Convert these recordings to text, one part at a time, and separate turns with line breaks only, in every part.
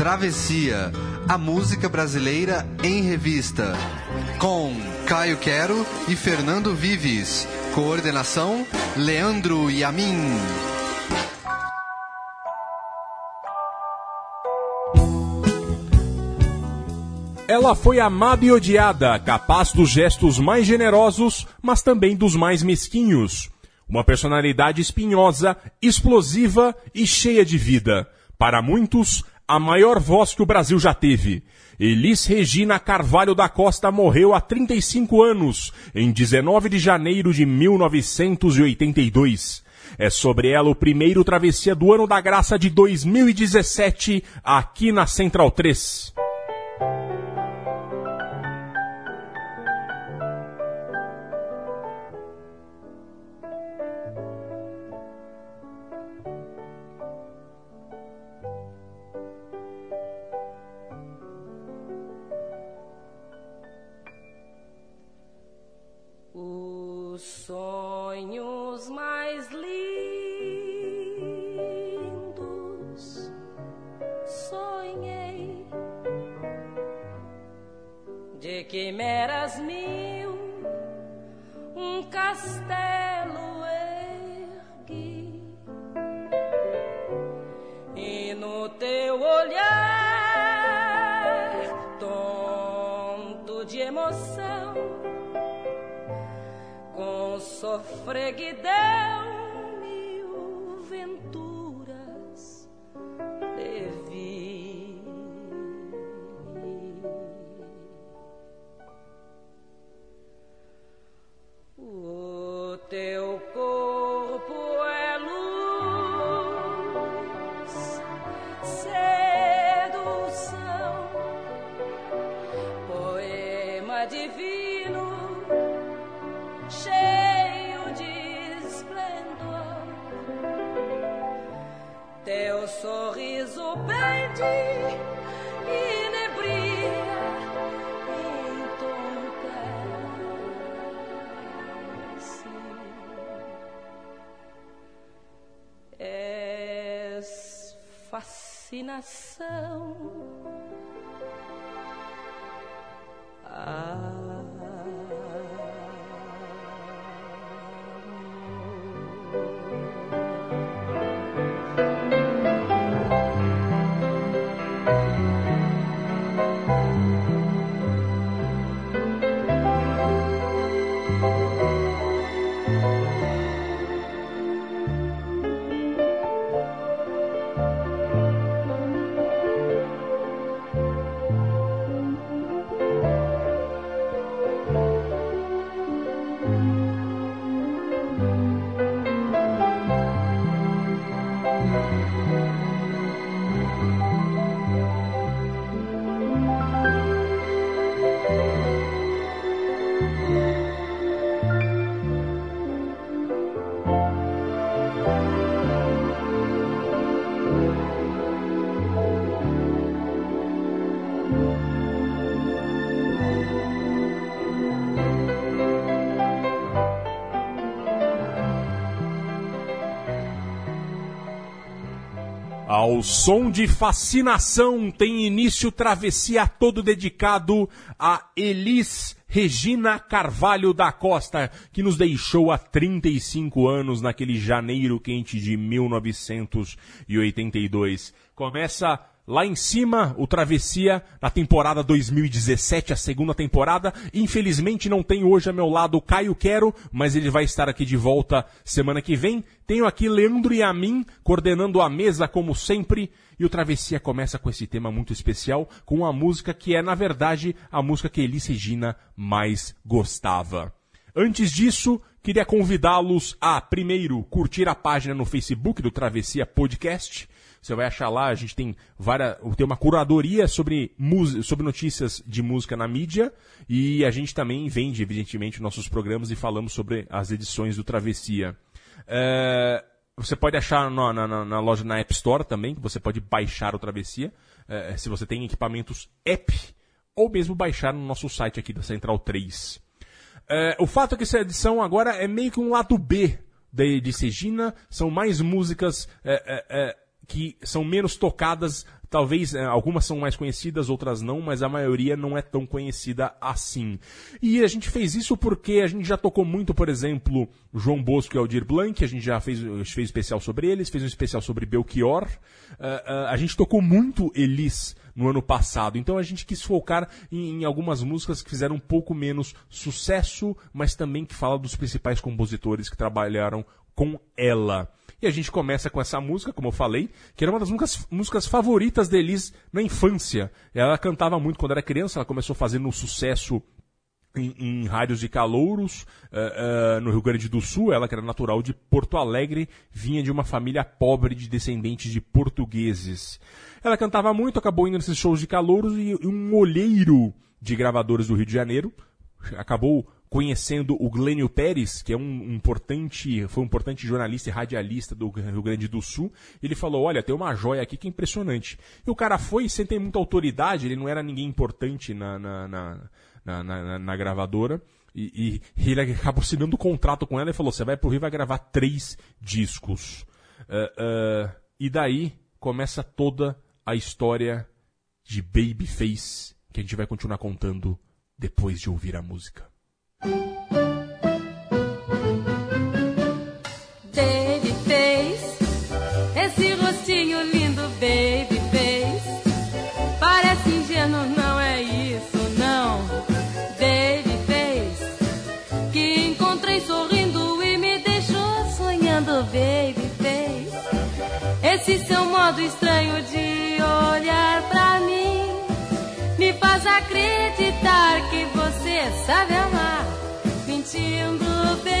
Travessia, a música brasileira em revista. Com Caio Quero e Fernando Vives. Coordenação: Leandro Yamin.
Ela foi amada e odiada, capaz dos gestos mais generosos, mas também dos mais mesquinhos. Uma personalidade espinhosa, explosiva e cheia de vida. Para muitos, a maior voz que o Brasil já teve. Elis Regina Carvalho da Costa morreu há 35 anos, em 19 de janeiro de 1982. É sobre ela o primeiro travessia do ano da graça de 2017, aqui na Central 3.
Sofreguidão
Ao som de fascinação tem início travessia todo dedicado a Elis Regina Carvalho da Costa, que nos deixou há 35 anos naquele janeiro quente de 1982. Começa lá em cima o Travessia na temporada 2017, a segunda temporada. Infelizmente não tem hoje a meu lado o Caio Quero, mas ele vai estar aqui de volta semana que vem. Tenho aqui Leandro e a mim coordenando a mesa como sempre. E o Travessia começa com esse tema muito especial, com uma música que é, na verdade, a música que Elis Regina mais gostava. Antes disso, queria convidá-los a, primeiro, curtir a página no Facebook do Travessia Podcast. Você vai achar lá, a gente tem várias, tem uma curadoria sobre, sobre notícias de música na mídia e a gente também vende, evidentemente, nossos programas e falamos sobre as edições do Travessia. É, você pode achar na, na, na, loja na App Store também, que você pode baixar o Travessia, é, se você tem equipamentos app, ou mesmo baixar no nosso site aqui da Central 3. É, o fato é que essa edição agora é meio que um lado B de, de Segina, são mais músicas que são menos tocadas Talvez é, algumas são mais conhecidas, outras não, mas a maioria não é tão conhecida assim. E a gente fez isso porque a gente já tocou muito, por exemplo, João Bosco e Aldir Blanc, a gente já fez, fez especial sobre eles, fez um especial sobre Belchior. Uh, uh, a gente tocou muito Elis no ano passado, então a gente quis focar em, em algumas músicas que fizeram um pouco menos sucesso, mas também que falam dos principais compositores que trabalharam com ela. E a gente começa com essa música, como eu falei, que era uma das músicas, músicas favoritas de Elis na infância. Ela cantava muito quando era criança, ela começou fazendo um sucesso em, em, rádios de calouros uh, uh, no Rio Grande do Sul. Ela, que era natural de Porto Alegre, vinha de uma família pobre de descendentes de portugueses. Ela cantava muito, acabou indo nesses shows de calouros e, e um olheiro de gravadores do Rio de Janeiro acabou conhecendo o Glênio Pérez, que é um importante, foi um importante jornalista e radialista do Rio Grande do Sul, ele falou, olha, tem uma joia aqui que é impressionante. E o cara foi sem ter muita autoridade, ele não era ninguém importante na, na, na, na, na, gravadora, e, e, ele acabou assinando um contrato com ela e falou, você vai pro Rio e vai gravar três discos. Uh, uh, e daí começa toda a história de Babyface, que a gente vai continuar contando depois de ouvir a música.
Baby fez esse rostinho lindo, baby fez. Parece ingênuo, não é isso, não. Baby fez que encontrei sorrindo e me deixou sonhando, baby fez. Esse seu modo estranho de olhar pra acreditar que você sabe amar. Mentindo, baby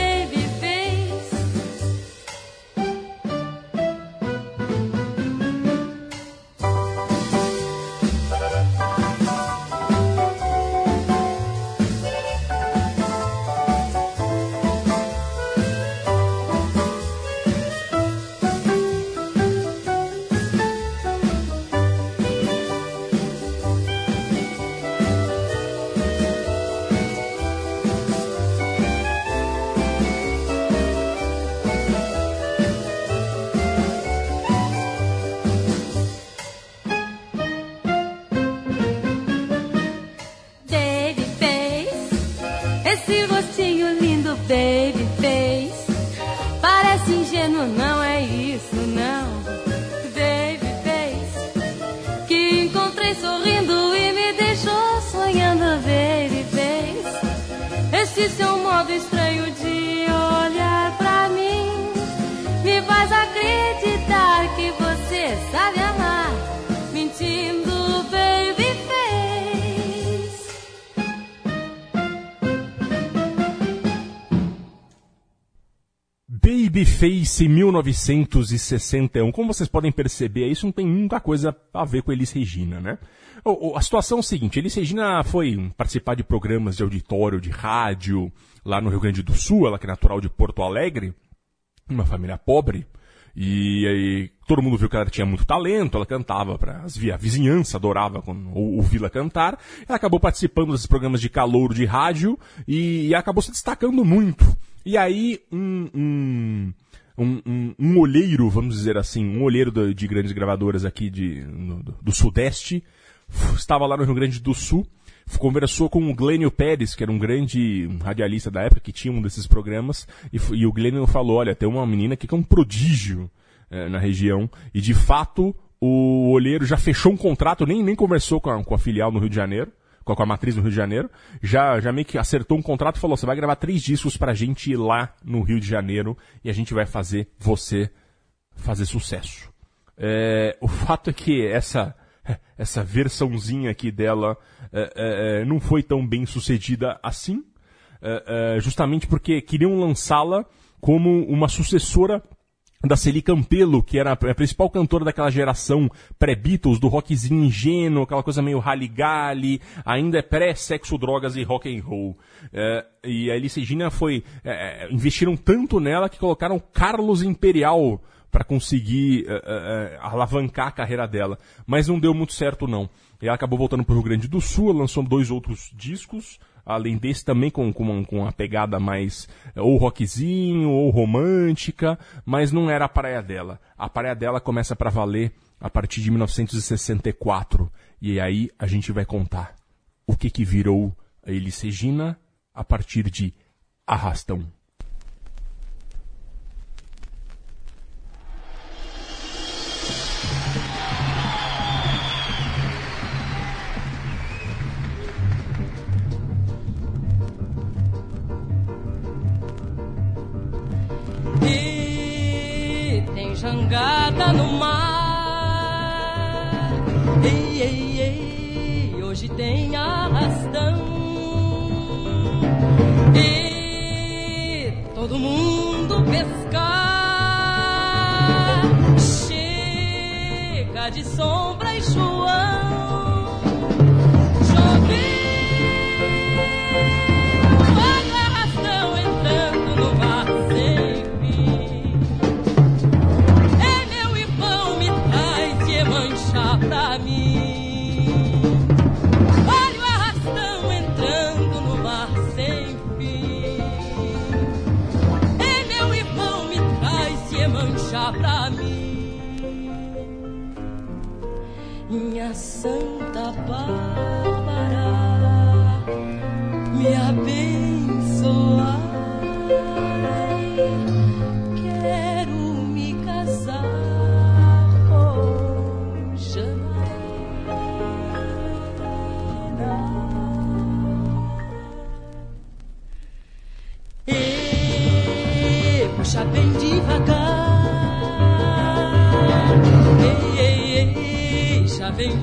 lindo,
Babyface 1961. Como vocês podem perceber, isso não tem muita coisa a ver com Elis Regina, né? A situação é o seguinte, Elis Regina foi participar de programas de auditório, de rádio, lá no Rio Grande do Sul, ela que é natural de Porto Alegre, uma família pobre, e aí todo mundo viu que ela tinha muito talento, ela cantava para a vizinhança, adorava quando ou- ouvi-la cantar. Ela acabou participando desses programas de calouro de rádio e, e acabou se destacando muito. E aí um, um, um, um- um olheiro, vamos dizer assim, um olheiro do- de grandes gravadoras aqui de, no- do, Sudeste, estava lá no Rio Grande do Sul, conversou com o Glênio Pérez, que era um grande radialista da época, que tinha um desses programas, e, e o Glênio falou, olha, tem uma menina aqui que é um prodígio eh, na região, e de fato o olheiro já fechou um contrato, nem, nem conversou com a, com a filial no Rio de Janeiro, com a, com a matriz no Rio de Janeiro, já, já meio que acertou um contrato e falou, você vai gravar três discos pra gente ir lá no Rio de Janeiro, e a gente vai fazer você fazer sucesso. É, o fato é que essa essa versãozinha aqui dela é, é, é, não foi tão bem sucedida assim, é, é, justamente porque queriam lançá-la como uma sucessora da Celi Campelo, que era a principal cantora daquela geração pré-Beatles, do rockzinho ingênuo, aquela coisa meio rally-gally, ainda é pré-sexo, drogas e rock and roll. É, e a Elis Regina foi... é, investiram tanto nela que colocaram Carlos Imperial para conseguir uh, uh, alavancar a carreira dela. Mas não deu muito certo, não. E ela acabou voltando para o Rio Grande do Sul, lançou dois outros discos, além desse também com, com, com uma pegada mais ou rockzinho ou romântica, mas não era a praia dela. A praia dela começa para valer a partir de 1964. E aí a gente vai contar o que que virou a Elis Regina a partir de Arrastão.
Tem jangada no mar. Ei, ei, ei, hoje tem arrastão. E todo mundo pescar. Chega de sombra e João. Santa Bárbara me abençoar. Quero me casar com Janaína. E puxa bem devagar. Ei, ei, ei, já vem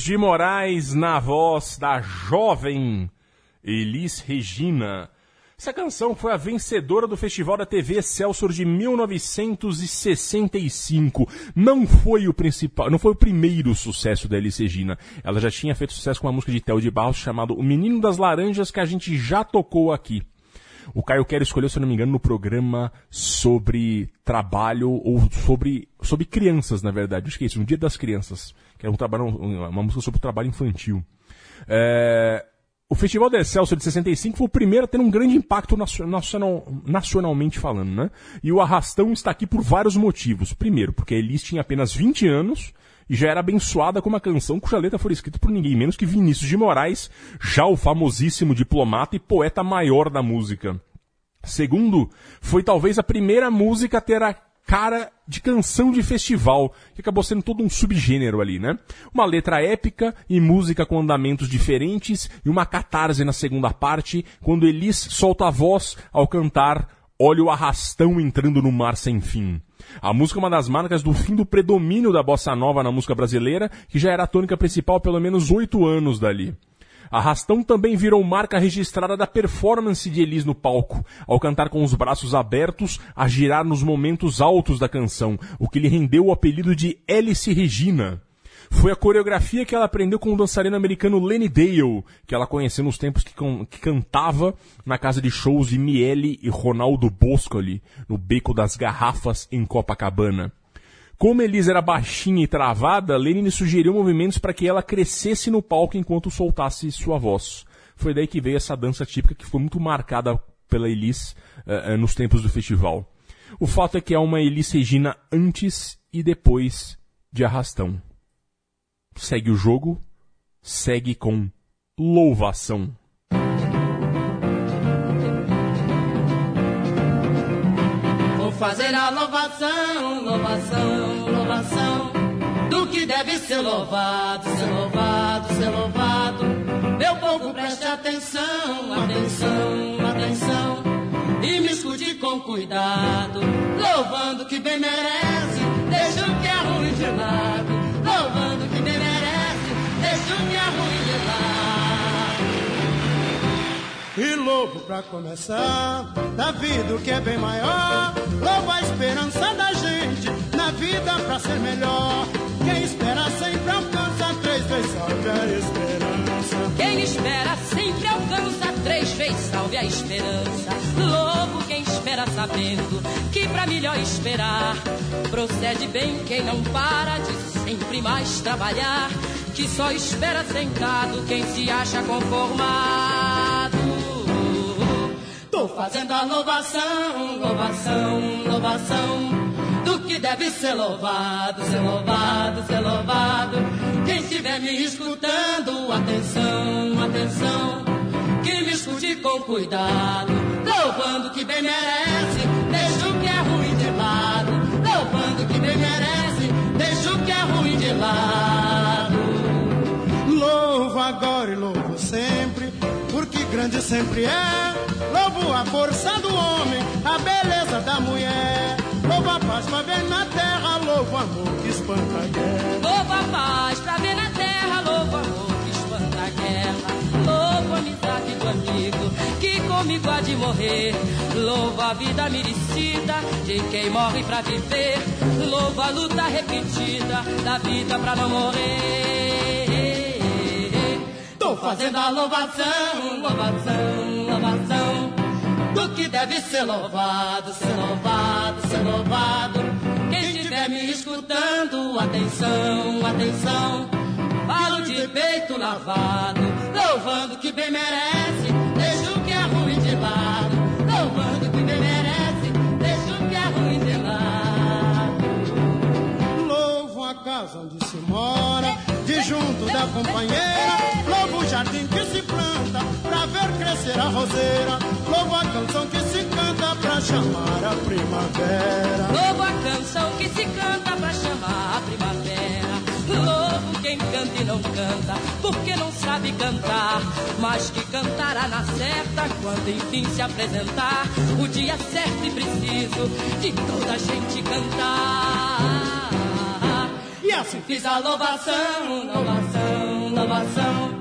Vinícius de Moraes na voz da jovem Elis Regina. Essa canção foi a vencedora do Festival da TV Excelsior de 1965. Não foi o principal, não foi o primeiro sucesso da Elis Regina. Ela já tinha feito sucesso com uma música de Theo de Barros chamado O Menino das Laranjas que a gente já tocou aqui. O Caio Quero escolheu, se eu não me engano, no programa sobre trabalho ou sobre, sobre crianças, na verdade. É isso, um Dia das Crianças, que é um trabalho, uma música sobre o trabalho infantil. É, o Festival da Excelsior de 65 foi o primeiro a ter um grande impacto nacional, nacionalmente falando, né? E o Arrastão está aqui por vários motivos. Primeiro, porque a Elis tinha apenas 20 anos e já era abençoada com uma canção cuja letra foi escrita por ninguém menos que Vinícius de Moraes, já o famosíssimo diplomata e poeta maior da música. Segundo, foi talvez a primeira música a ter a cara de canção de festival, que acabou sendo todo um subgênero ali, né? Uma letra épica e música com andamentos diferentes e uma catarse na segunda parte, quando Elis solta a voz ao cantar Olha o arrastão entrando no mar sem fim. A música é uma das marcas do fim do predomínio da bossa nova na música brasileira, que já era a tônica principal pelo menos oito anos dali. Arrastão também virou marca registrada da performance de Elis no palco, ao cantar com os braços abertos, a girar nos momentos altos da canção, o que lhe rendeu o apelido de Alice Regina. Foi a coreografia que ela aprendeu com o dançarino americano Lenny Dale, que ela conheceu nos tempos que, que cantava na casa de shows de Miele e Ronaldo Boscoli, no Beco das Garrafas, em Copacabana. Como Elisa era baixinha e travada, Lenny sugeriu movimentos para que ela crescesse no palco enquanto soltasse sua voz. Foi daí que veio essa dança típica que foi muito marcada pela Elis eh, nos tempos do festival. O fato é que é uma Elis Regina antes e depois de Arrastão. Segue o jogo, segue com louvação.
Fazer a louvação, louvação, louvação do que deve ser louvado, ser louvado, ser louvado. Meu povo preste atenção, atenção, atenção. E me escute com cuidado, louvando que bem merece, deixa o que é ruim de lado,
E louvo pra começar, da vida o que é bem maior. Louvo a esperança da gente, na vida pra ser melhor. Quem espera sempre alcança, três vezes salve a esperança.
Quem espera sempre alcança, três vezes salve a esperança. Louvo quem espera sabendo que pra melhor esperar, procede bem quem não para de sempre mais trabalhar. Que só espera sentado quem se acha conformado. Tô fazendo a louvação, louvação, louvação. Do que deve ser louvado, ser louvado, ser louvado. Quem estiver me escutando, atenção, atenção, que me escute com cuidado, louvando que bem merece, deixa o que é ruim de lado, louvando que bem merece, deixa o que é ruim de lado.
Louvo agora e louvo sempre, grande sempre é. Louvo a força do homem, a beleza da mulher. Louvo a paz pra ver na terra, louvo amor que espanta a guerra.
Louvo a paz pra ver na terra, louvo amor que espanta a guerra. Louvo a amizade do amigo que comigo há de morrer. Louvo a vida merecida de quem morre pra viver. Louvo a luta repetida da vida pra não morrer. Fazendo a louvação, louvação, louvação do que deve ser louvado, ser louvado, ser louvado. Quem estiver me escutando, atenção, atenção. Falo de peito lavado, louvando que bem merece, deixa o que é ruim de lado. Louvando que bem merece, deixa o que é ruim de lado.
Louvo a casa onde se mora, de junto da companheira. Jardim que se planta, pra ver crescer a roseira. Louvo a canção que se canta, pra chamar a primavera.
Louvo a canção que se canta pra chamar a primavera. Louvo quem canta e não canta, porque não sabe cantar. Mas que cantará na certa quando enfim se apresentar. O dia certo e preciso de toda a gente cantar. E assim fiz a louvação, louvação, louvação.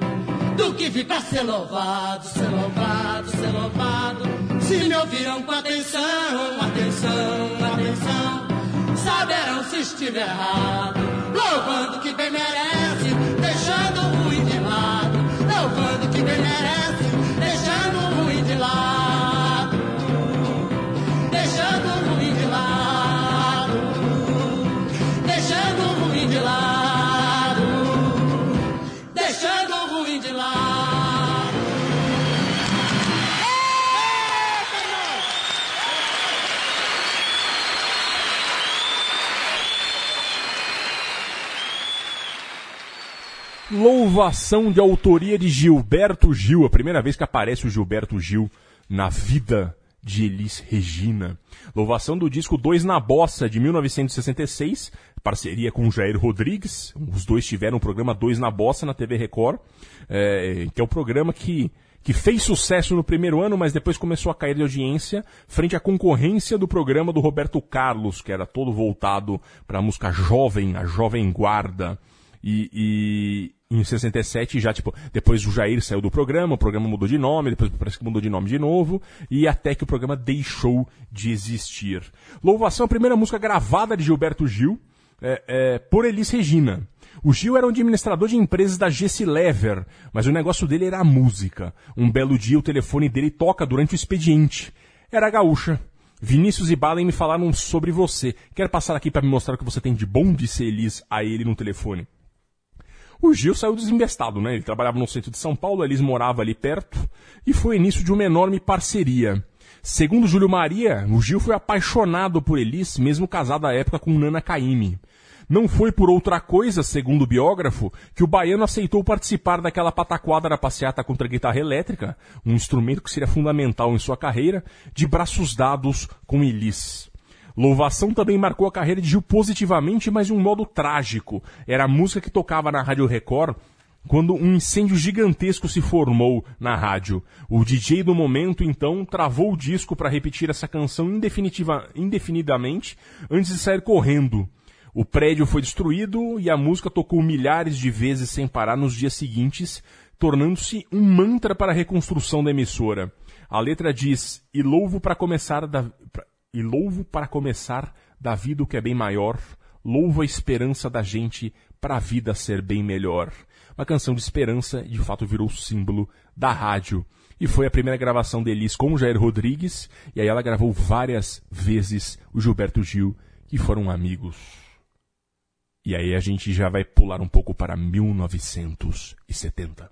Do que pra ser louvado, ser louvado, ser louvado. Se me ouviram com atenção, atenção, atenção, saberão se estiver errado. Louvando que bem merece, deixando o ruim de lado. Louvando que bem merece,
Louvação de autoria de Gilberto Gil, a primeira vez que aparece o Gilberto Gil na vida de Elis Regina. Louvação do disco Dois na Bossa, de 1966, parceria com Jair Rodrigues. Os dois tiveram o programa Dois na Bossa na TV Record, é, que é o programa que, que fez sucesso no primeiro ano, mas depois começou a cair de audiência frente à concorrência do programa do Roberto Carlos, que era todo voltado para a música jovem, a jovem guarda. E, e em 67 já, tipo, depois o Jair saiu do programa, o programa mudou de nome, depois parece que mudou de nome de novo, e até que o programa deixou de existir. Louvação, a primeira música gravada de Gilberto Gil, é, é, por Elis Regina. O Gil era um administrador de empresas da Gessi Lever, mas o negócio dele era a música. Um belo dia o telefone dele toca durante o expediente. Era a gaúcha. Vinícius e Balen me falaram sobre você. Quer passar aqui para me mostrar o que você tem de bom, disse Elis a ele no telefone. O Gil saiu desembestado, né? Ele trabalhava no centro de São Paulo, Elis morava ali perto, e foi início de uma enorme parceria. Segundo Júlio Maria, o Gil foi apaixonado por Elis, mesmo casado à época com Nana Caymmi. Não foi por outra coisa, segundo o biógrafo, que o baiano aceitou participar daquela pataquada da passeata contra a guitarra elétrica, um instrumento que seria fundamental em sua carreira, de braços dados com Elis. Louvação também marcou a carreira de Gil positivamente, mas de um modo trágico. Era a música que tocava na Rádio Record quando um incêndio gigantesco se formou na rádio. O DJ do momento, então, travou o disco para repetir essa canção indefinidamente antes de sair correndo. O prédio foi destruído e a música tocou milhares de vezes sem parar nos dias seguintes, tornando-se um mantra para a reconstrução da emissora. A letra diz: "E louvo para começar da e louvo para começar da vida o que é bem maior, louvo a esperança da gente para a vida ser bem melhor." Uma canção de esperança de fato virou símbolo da rádio. E foi a primeira gravação de Elis com o Jair Rodrigues, e aí ela gravou várias vezes o Gilberto Gil, que foram amigos. E aí a gente já vai pular um pouco para 1970.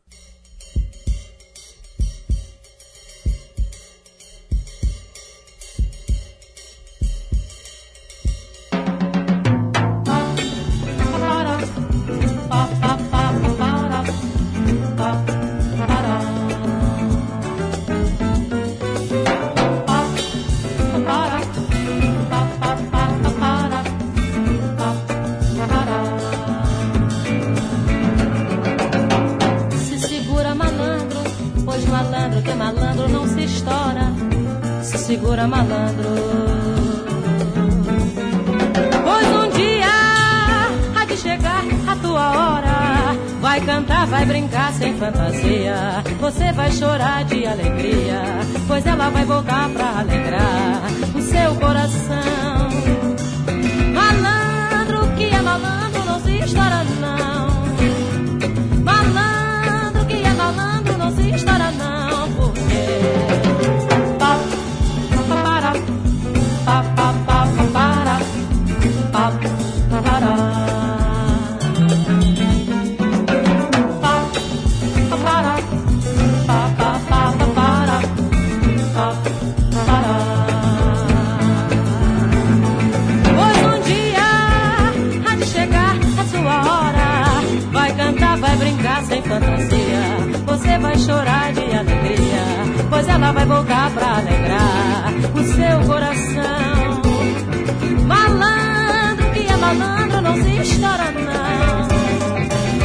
Malandro. Pois um dia há de chegar a tua hora. Vai cantar, vai brincar sem fantasia. Você vai chorar de alegria, pois ela vai voltar pra alegrar o seu coração. Malandro que é malandro, não se estoura chorar de alegria, pois ela vai voltar pra alegrar o seu coração. Malandro que é malandro, não se estoura não.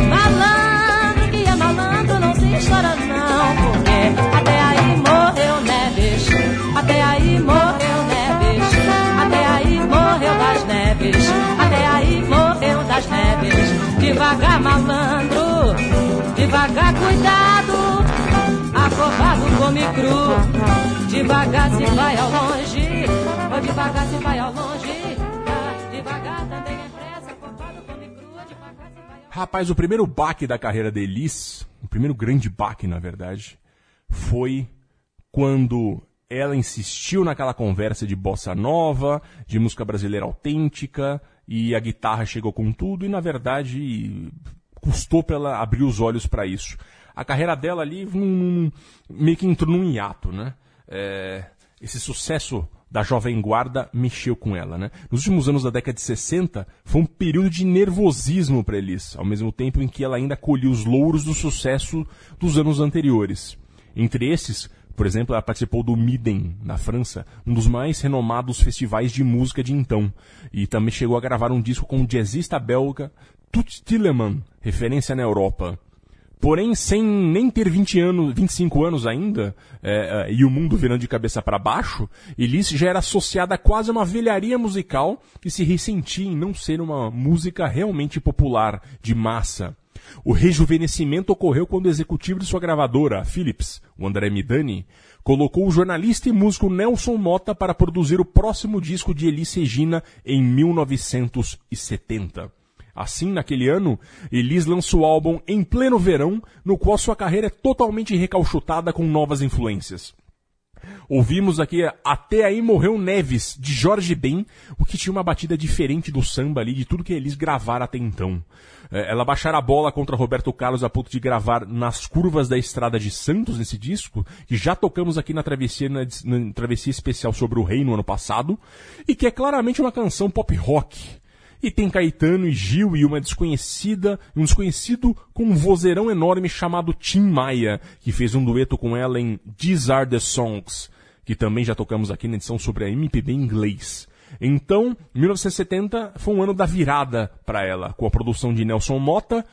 Malandro que é malandro, não se estoura não. Porque até aí morreu Neves, até aí morreu Neves, até aí morreu das Neves, até aí morreu das Neves. Devagar malandro Devagar, cuidado, come cru. Devagar se vai ao longe, devagar se vai ao longe.
Rapaz, o primeiro baque da carreira de Elis, o primeiro grande baque, na verdade, foi quando ela insistiu naquela conversa de bossa nova, de música brasileira autêntica, e a guitarra chegou com tudo, e na verdade custou para ela abrir os olhos para isso. A carreira dela ali meio que entrou num hiato, né? É, esse sucesso da Jovem Guarda mexeu com ela, né? Nos últimos anos da década de 60, foi um período de nervosismo para Elis, ao mesmo tempo em que ela ainda colhia os louros do sucesso dos anos anteriores. Entre esses, por exemplo, ela participou do Miden, na França, um dos mais renomados festivais de música de então, e também chegou a gravar um disco com o jazzista belga Toots Tilleman, referência na Europa. Porém, sem nem ter 20 anos, 25 anos ainda, é, é, e o mundo virando de cabeça para baixo, Elis já era associada a quase uma velharia musical que se ressentia em não ser uma música realmente popular, de massa. O rejuvenescimento ocorreu quando o executivo de sua gravadora, Philips, o André Midani, colocou o jornalista e músico Nelson Mota para produzir o próximo disco de Elis Regina em 1970. Assim, naquele ano, Elis lança o álbum em pleno verão, no qual sua carreira é totalmente recalchutada com novas influências. Ouvimos aqui Até Aí Morreu Neves, de Jorge Ben, o que tinha uma batida diferente do samba ali, de tudo que eles gravaram até então. É, ela baixara a bola contra Roberto Carlos a ponto de gravar nas curvas da Estrada de Santos nesse disco, que já tocamos aqui na travessia, na, na travessia especial sobre o rei no ano passado, e que é claramente uma canção pop rock. E tem Caetano e Gil e uma desconhecida, um desconhecido com um vozeirão enorme chamado Tim Maia, que fez um dueto com ela em These Are The Songs, que também já tocamos aqui na edição sobre a MPB em inglês. Então, 1970 foi um ano da virada para ela, com a produção de Nelson Mota,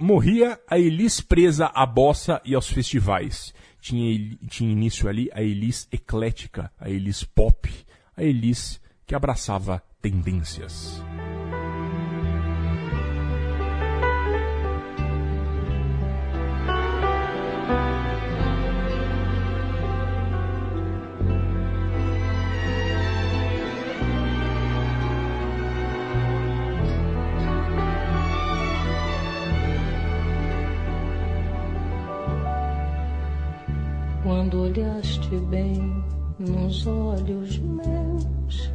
morria a Elis presa à bossa e aos festivais. Tinha, tinha início ali a Elis eclética, a Elis pop, a Elis que abraçava tendências.
Quando olhaste bem nos olhos meus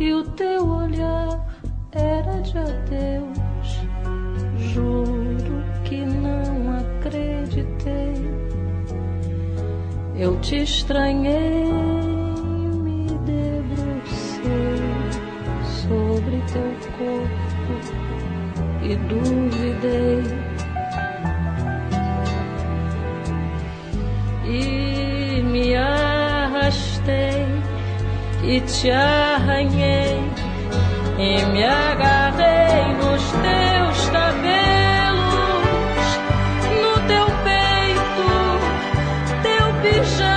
e o teu olhar era de adeus, juro que não acreditei. Eu te estranhei, me debrucei sobre teu corpo e duvidei. E me arrastei e te arranhei e me agarrei nos teus cabelos, no teu peito, teu pijama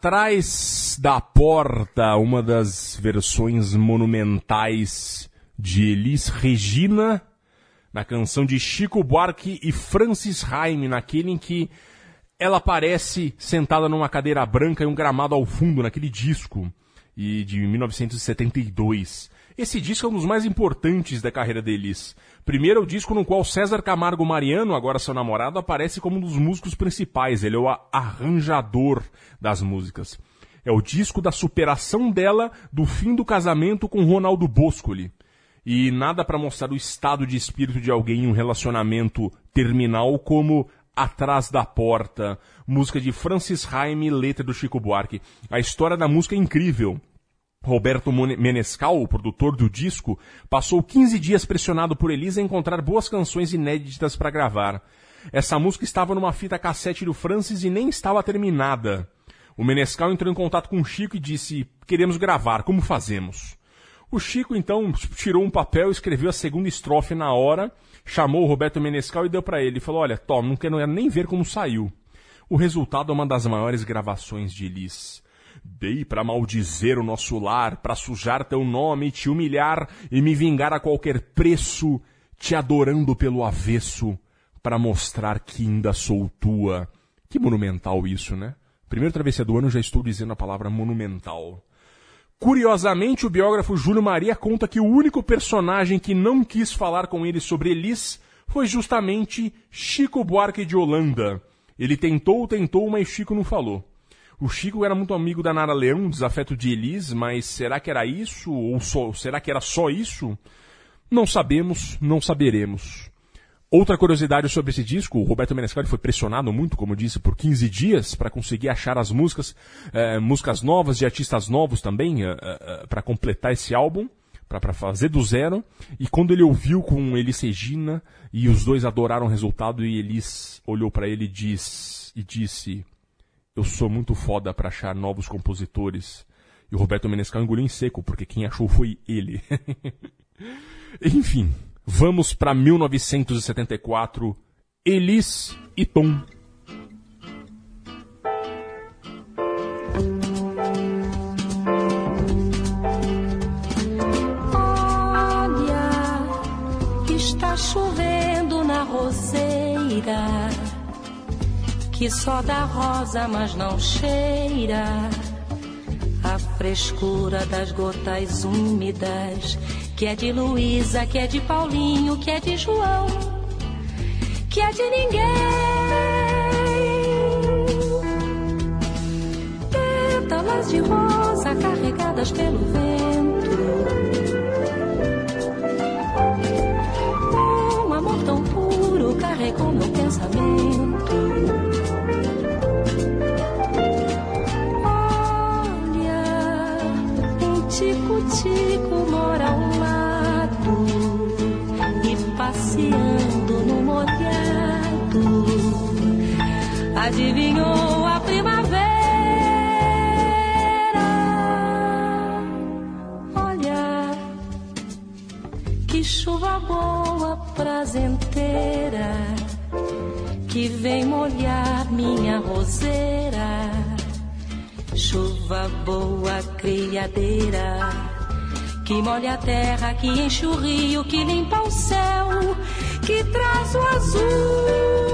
Atrás da Porta,
uma das versões monumentais de Elis Regina, na canção de Chico Buarque e Francis Haim, naquele em que ela aparece sentada numa cadeira branca e um gramado ao fundo, naquele disco e de 1972. Esse disco é um dos mais importantes da carreira deles. Primeiro é o disco no qual César Camargo Mariano, agora seu namorado, aparece como um dos músicos principais. Ele é o arranjador das músicas. É o disco da superação dela do fim do casamento com Ronaldo Boscoli. E nada para mostrar o estado de espírito de alguém em um relacionamento terminal como Atrás da Porta, música de Francis Haim e letra do Chico Buarque. A história da música é incrível. Roberto Menescal, o produtor do disco, passou 15 dias pressionado por Elisa a encontrar boas canções inéditas para gravar. Essa música estava numa fita cassete do Francis e nem estava terminada. O Menescal entrou em contato com o Chico e disse: Queremos gravar, como fazemos? O Chico então tirou um papel, escreveu a segunda estrofe na hora, chamou o Roberto Menescal e deu para ele. Falou: Olha, Tom, não quero nem ver como saiu. O resultado é uma das maiores gravações de Elis. Dei para maldizer o nosso lar, para sujar teu nome, te humilhar e me vingar a qualquer preço, te adorando pelo avesso, para mostrar que ainda sou tua. Que monumental isso, né? Primeiro travessia do ano já estou dizendo a palavra monumental. Curiosamente, o biógrafo Júlio Maria conta que o único personagem que não quis falar com ele sobre Elis foi justamente Chico Buarque de Holanda. Ele tentou, tentou, mas Chico não falou. O Chico era muito amigo da Nara Leão, desafeto de Elis, mas será que era isso? Ou só, será que era só isso? Não sabemos, não saberemos. Outra curiosidade sobre esse disco, o Roberto Menescal foi pressionado muito, como disse, por 15 dias para conseguir achar as músicas, eh, músicas novas de artistas novos também, eh, eh, para completar esse álbum, para fazer do zero. E quando ele ouviu com Elis Regina, e os dois adoraram o resultado, e Elis olhou para ele e, diz, e disse: Eu sou muito foda para achar novos compositores. E o Roberto Menescal engoliu em seco, porque quem achou foi ele. Enfim, vamos para 1974, Elis e Tom.
Que só dá rosa, mas não cheira. A frescura das gotas úmidas, que é de Luísa, que é de Paulinho, que é de João, que é de ninguém. Pétalas de rosa carregadas pelo vento. Um amor tão puro carregou meu pensamento. Tico-tico mora ao lado e passeando no molhado. Adivinhou a primavera? Olha, que chuva boa, prazenteira, que vem molhar minha roseira. Chuva boa, criadeira, que molha a terra, que enche o rio, que limpa o céu, que traz o azul.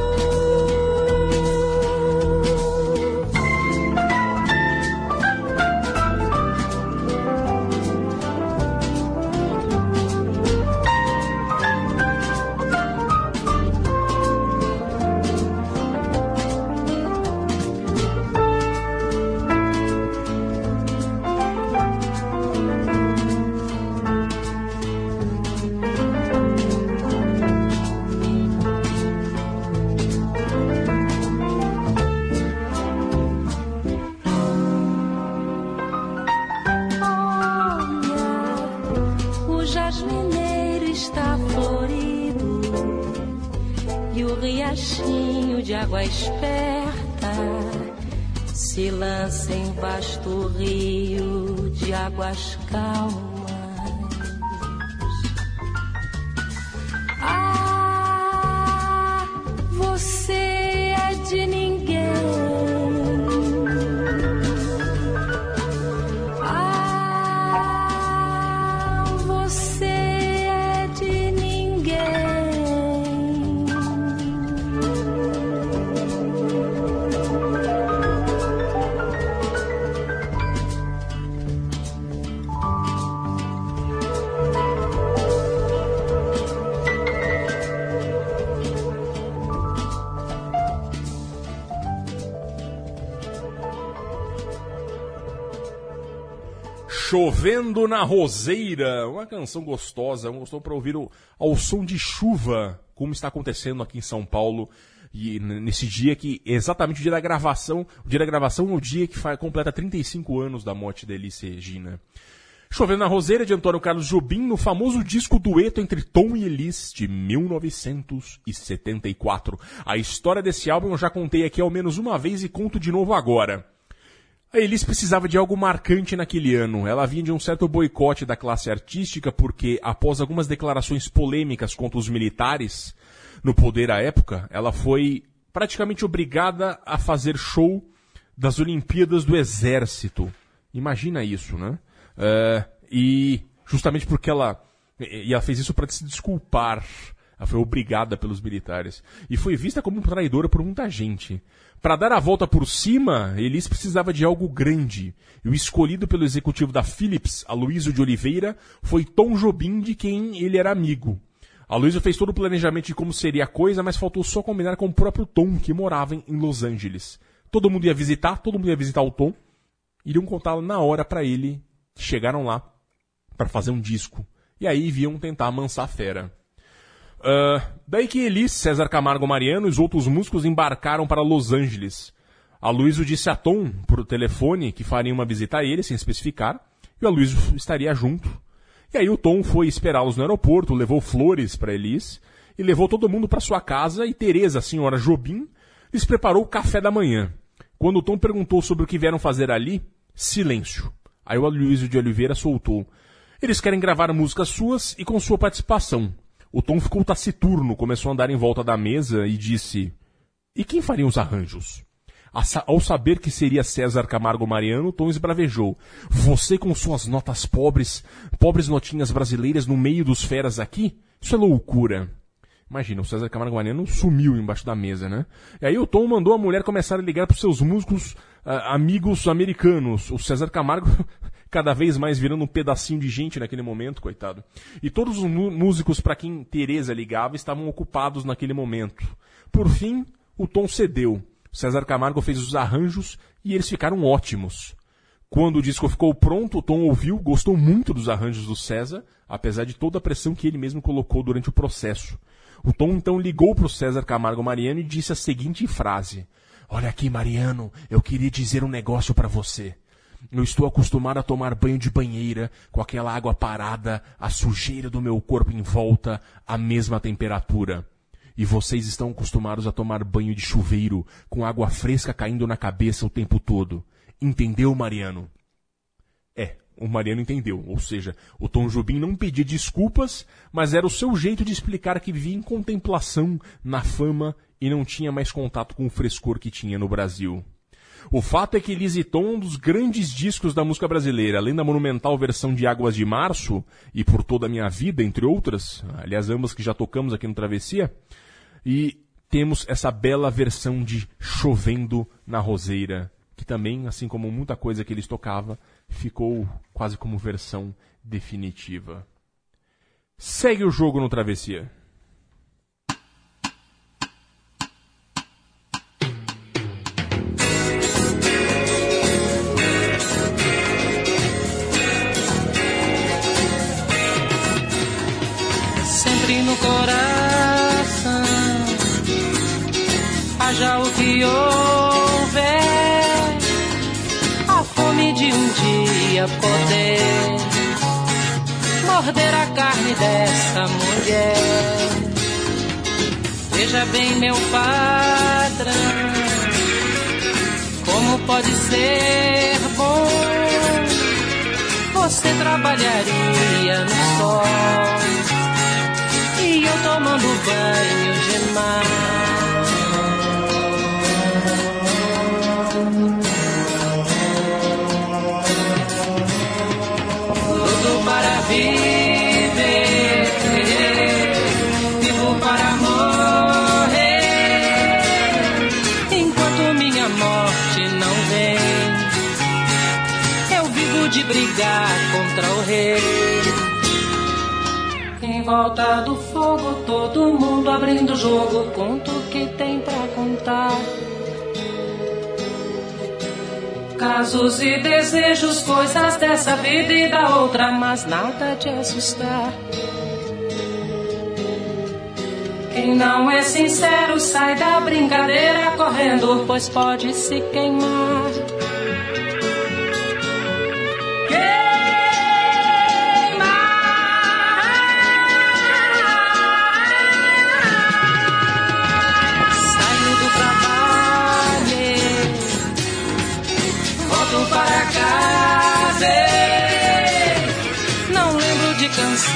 Água esperta se lança em vasto rio de águas calmas.
Chovendo na Roseira, uma canção gostosa, gostou para ouvir o, ao som de chuva, como está acontecendo aqui em São Paulo, e nesse dia que, exatamente o dia da gravação, o dia da gravação é o dia que faz, completa 35 anos da morte da Elis Regina. Chovendo na Roseira de Antônio Carlos Jobim no famoso disco dueto entre Tom e Elis de 1974. A história desse álbum eu já contei aqui ao menos uma vez e conto de novo agora. A Elis precisava de algo marcante naquele ano. Ela vinha de um certo boicote da classe artística porque, após algumas declarações polêmicas contra os militares no poder à época, ela foi praticamente obrigada a fazer show das Olimpíadas do Exército. Imagina isso, né? É, e justamente porque ela e ela fez isso para se desculpar Ela foi obrigada pelos militares. E foi vista como traidora por muita gente. Para dar a volta por cima, Elis precisava de algo grande. E o escolhido pelo executivo da Philips, Aloysio de Oliveira, foi Tom Jobim, de quem ele era amigo. Aloysio fez todo o planejamento de como seria a coisa, mas faltou só combinar com o próprio Tom, que morava em Los Angeles. Todo mundo ia visitar, todo mundo ia visitar o Tom. Iriam contá-lo na hora para ele. Chegaram lá para fazer um disco. E aí viam tentar amansar a fera. Uh, daí que Elis, César Camargo Mariano e os outros músicos embarcaram para Los Angeles. Aloysio disse a Tom por telefone que faria uma visita a ele, sem especificar, e o Aloysio estaria junto. E aí o Tom foi esperá-los no aeroporto, levou flores para Elis e levou todo mundo para sua casa e Teresa, a senhora Jobim, lhes preparou o café da manhã. Quando o Tom perguntou sobre o que vieram fazer ali, silêncio. Aí o Aloysio de Oliveira soltou. Eles querem gravar músicas suas e com sua participação. O Tom ficou taciturno, começou a andar em volta da mesa e disse: E quem faria os arranjos? Ao saber que seria César Camargo Mariano, Tom esbravejou. Você com suas notas pobres, pobres notinhas brasileiras no meio dos feras aqui? Isso é loucura. Imagina, o César Camargo Mariano sumiu embaixo da mesa, né? E aí o Tom mandou a mulher começar a ligar para seus músicos uh, amigos americanos. O César Camargo cada vez mais virando um pedacinho de gente naquele momento, coitado. E todos os músicos para quem Teresa ligava estavam ocupados naquele momento. Por fim, o Tom cedeu. César Camargo fez os arranjos e eles ficaram ótimos. Quando o disco ficou pronto, o Tom ouviu, gostou muito dos arranjos do César, apesar de toda a pressão que ele mesmo colocou durante o processo. O Tom então ligou para o César Camargo Mariano e disse a seguinte frase: Olha aqui, Mariano, eu queria dizer um negócio para você. Eu estou acostumado a tomar banho de banheira, com aquela água parada, a sujeira do meu corpo em volta, a mesma temperatura. E vocês estão acostumados a tomar banho de chuveiro, com água fresca caindo na cabeça o tempo todo. Entendeu, Mariano? É, o Mariano entendeu. Ou seja, o Tom Jobim não pedia desculpas, mas era o seu jeito de explicar que vivia em contemplação, na fama, e não tinha mais contato com o frescor que tinha no Brasil. O fato é que Lisiton é um dos grandes discos da música brasileira, além da monumental versão de Águas de Março e Por Toda a Minha Vida, entre outras, aliás, ambas que já tocamos aqui no Travessia, e temos essa bela versão de Chovendo na Roseira, que também, assim como muita coisa que eles tocavam, ficou quase como versão definitiva. Segue o jogo no Travessia.
Poder morder a carne dessa mulher. Veja bem, meu patrão, como pode ser bom? Você trabalharia no sol e eu tomando banho de mar. Contra o rei. Em volta do fogo, todo mundo abrindo o jogo, conto o que tem pra contar. Casos e desejos, coisas dessa vida e da outra, mas nada de assustar. Quem não é sincero sai da brincadeira correndo, pois pode se queimar.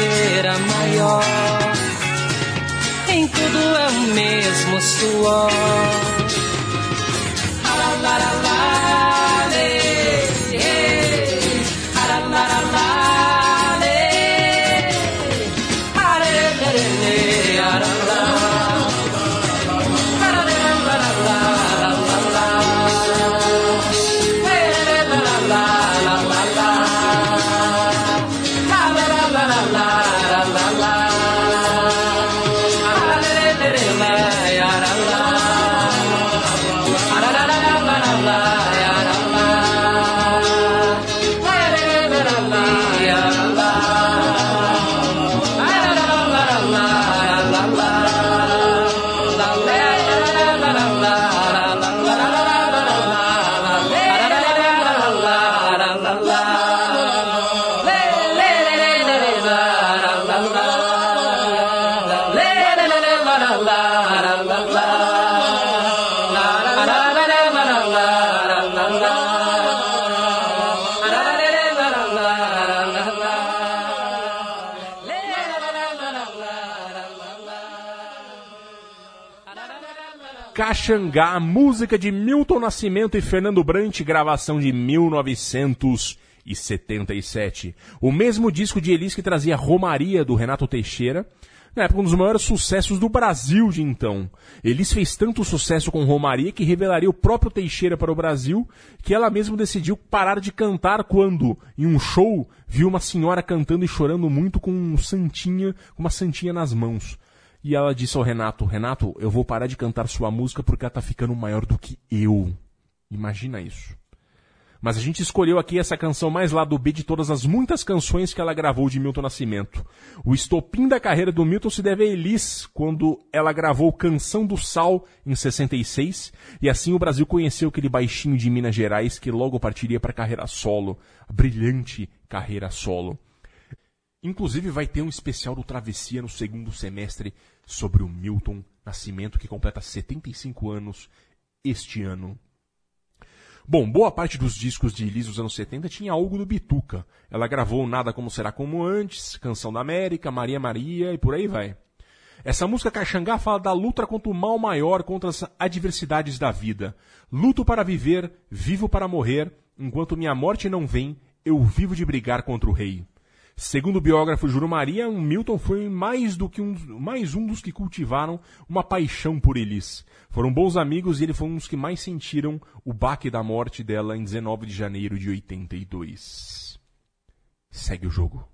Canseira maior. Em tudo é o mesmo suor.
Caxangá, música de Milton Nascimento e Fernando Brant, gravação de 1977. O mesmo disco de Elis que trazia Romaria, do Renato Teixeira, na época um dos maiores sucessos do Brasil de então. Elis fez tanto sucesso com Romaria que revelaria o próprio Teixeira para o Brasil, que ela mesma decidiu parar de cantar quando, em um show, viu uma senhora cantando e chorando muito com um santinha, com uma santinha nas mãos. E ela disse ao Renato, Renato, eu vou parar de cantar sua música porque ela tá ficando maior do que eu. Imagina isso. Mas a gente escolheu aqui essa canção mais lá do B de todas as muitas canções que ela gravou de Milton Nascimento. O estopim da carreira do Milton se deve a Elis, quando ela gravou Canção do Sal em 66, e assim o Brasil conheceu aquele baixinho de Minas Gerais que logo partiria para carreira solo, a brilhante carreira solo. Inclusive vai ter um especial do Travessia no segundo semestre sobre o Milton Nascimento, que completa 75 anos este ano. Bom, boa parte dos discos de Elis dos anos 70 tinha algo do Bituca. Ela gravou Nada Como Será Como Antes, Canção da América, Maria Maria e por aí vai. Essa música Caxangá fala da luta contra o mal maior, contra as adversidades da vida. Luto para viver, vivo para morrer, enquanto minha morte não vem, eu vivo de brigar contra o rei. Segundo o biógrafo Juro Maria, Milton foi mais do que um, mais um dos que cultivaram uma paixão por Elis. Foram bons amigos e ele foi um dos que mais sentiram o baque da morte dela em 19 de janeiro de 82. Segue o jogo.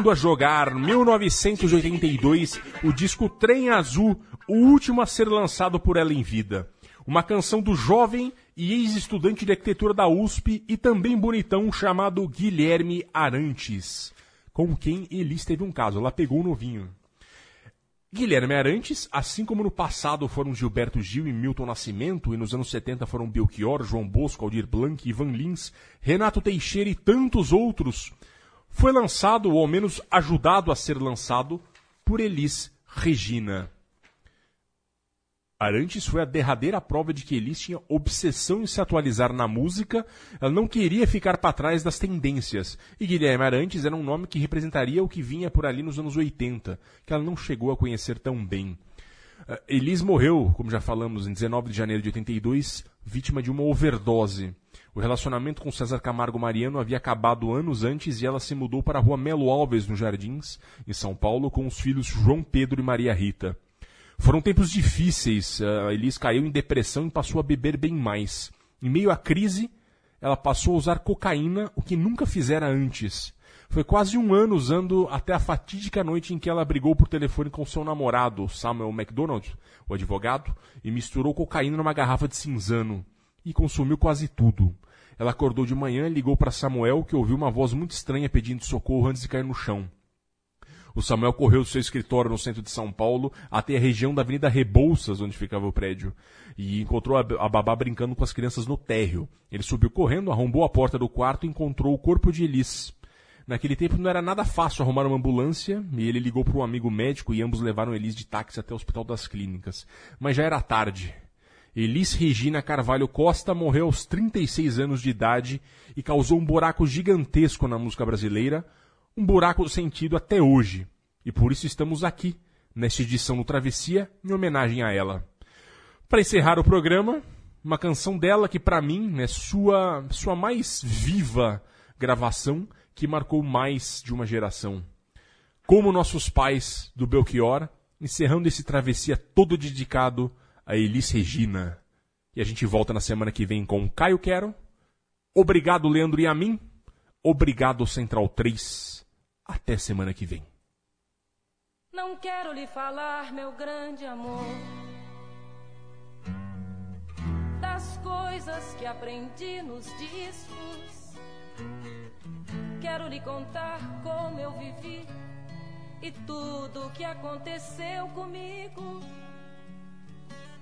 Aprendendo a jogar,
1982, o disco Trem Azul, o último a ser lançado por ela em vida. Uma canção do jovem e ex-estudante de arquitetura da USP e também bonitão chamado Guilherme Arantes, com quem Elis teve um caso, ela pegou o novinho. Guilherme Arantes, assim como no passado foram Gilberto Gil e Milton Nascimento, e nos anos 70 foram Belchior, João Bosco, Aldir Blanc, Ivan Lins, Renato Teixeira e tantos outros, foi lançado, ou ao menos ajudado a ser lançado, por Elis Regina. Arantes foi a derradeira prova de que Elis tinha obsessão em se atualizar na música, ela não queria ficar para trás das tendências. E Guilherme Arantes era um nome que representaria o que vinha por ali nos anos 80, que ela não chegou a conhecer tão bem. Uh, Elis morreu, como já falamos, em 19 de janeiro de 82, vítima de uma overdose. O relacionamento com César Camargo Mariano havia acabado anos antes e ela se mudou para a rua Melo Alves, nos Jardins, em São Paulo, com os filhos João Pedro e Maria Rita. Foram tempos difíceis. A Elis caiu em depressão e passou a beber bem mais. Em meio à crise, ela passou a usar cocaína, o que nunca fizera antes. Foi quase um ano usando até a fatídica noite em que ela brigou por telefone com seu namorado, Samuel MacDonald, o advogado, e misturou cocaína numa garrafa de cinzano. E consumiu quase tudo. Ela acordou de manhã e ligou para Samuel, que ouviu uma voz muito estranha pedindo socorro antes de cair no chão. O Samuel correu do seu escritório no centro de São Paulo até a região da Avenida Rebouças, onde ficava o prédio, e encontrou a babá brincando com as crianças no térreo. Ele subiu correndo, arrombou a porta do quarto e encontrou o corpo de Elis. Naquele tempo não era nada fácil arrumar uma ambulância, e ele ligou para um amigo médico e ambos levaram Elis de táxi até o Hospital das Clínicas. Mas já era tarde. Elis Regina Carvalho Costa morreu aos 36 anos de idade e causou um buraco gigantesco na música brasileira, um buraco sentido até hoje. E por isso estamos aqui, nesta edição do Travessia, em homenagem a ela. Para encerrar o programa, uma canção dela que para mim é sua, sua mais viva gravação que marcou mais de uma geração. Como nossos pais do Belchior, encerrando esse travessia todo dedicado a Elis Regina. E a gente volta na semana que vem com Caio Quero. Obrigado, Leandro e a mim. Obrigado, Central 3. Até semana que vem.
Não quero lhe falar, meu grande amor, das coisas que aprendi nos discos. Quero lhe contar como eu vivi e tudo o que aconteceu comigo.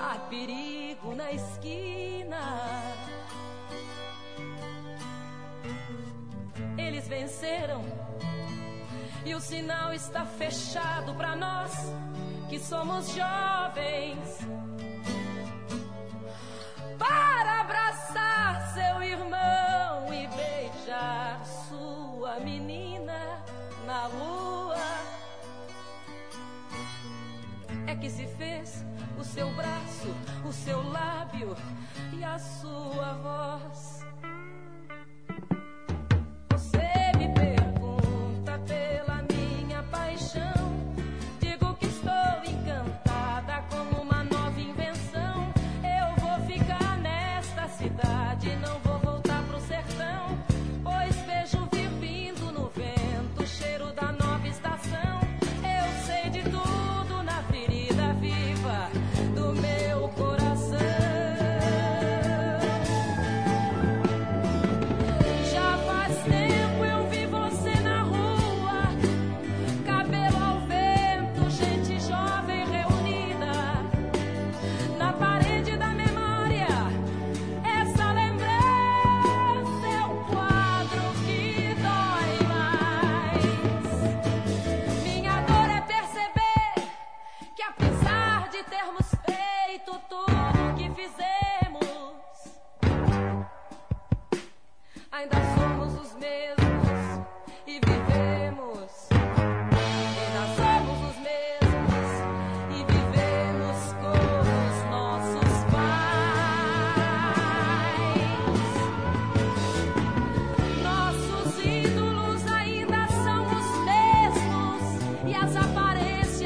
Há perigo na esquina. Eles venceram e o sinal está fechado para nós que somos jovens. E a sua voz.